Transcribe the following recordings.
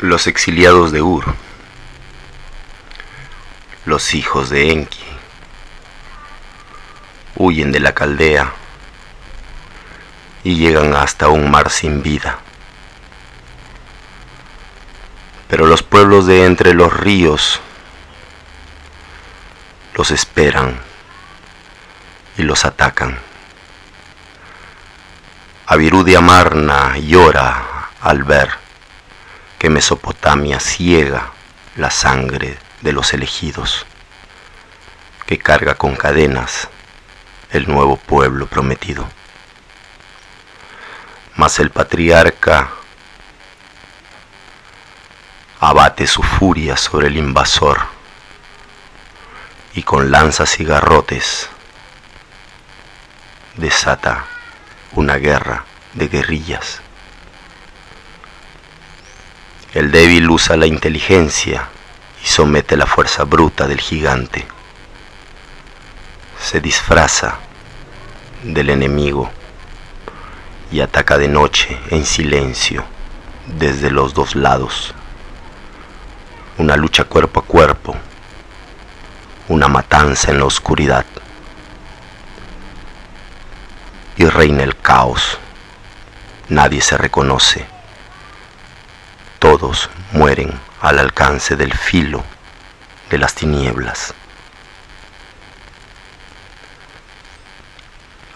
Los exiliados de Ur, los hijos de Enki, huyen de la caldea y llegan hasta un mar sin vida. Pero los pueblos de entre los ríos los esperan y los atacan. Avirudia Amarna llora al ver que Mesopotamia ciega la sangre de los elegidos, que carga con cadenas el nuevo pueblo prometido. Mas el patriarca abate su furia sobre el invasor y con lanzas y garrotes desata una guerra de guerrillas. El débil usa la inteligencia y somete la fuerza bruta del gigante. Se disfraza del enemigo y ataca de noche en silencio desde los dos lados. Una lucha cuerpo a cuerpo, una matanza en la oscuridad. Y reina el caos. Nadie se reconoce todos mueren al alcance del filo de las tinieblas.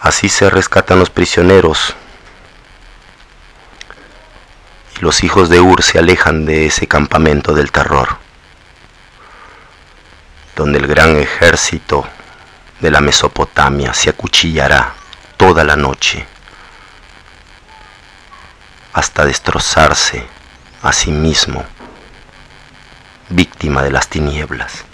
Así se rescatan los prisioneros y los hijos de Ur se alejan de ese campamento del terror, donde el gran ejército de la Mesopotamia se acuchillará toda la noche hasta destrozarse a sí mismo, víctima de las tinieblas.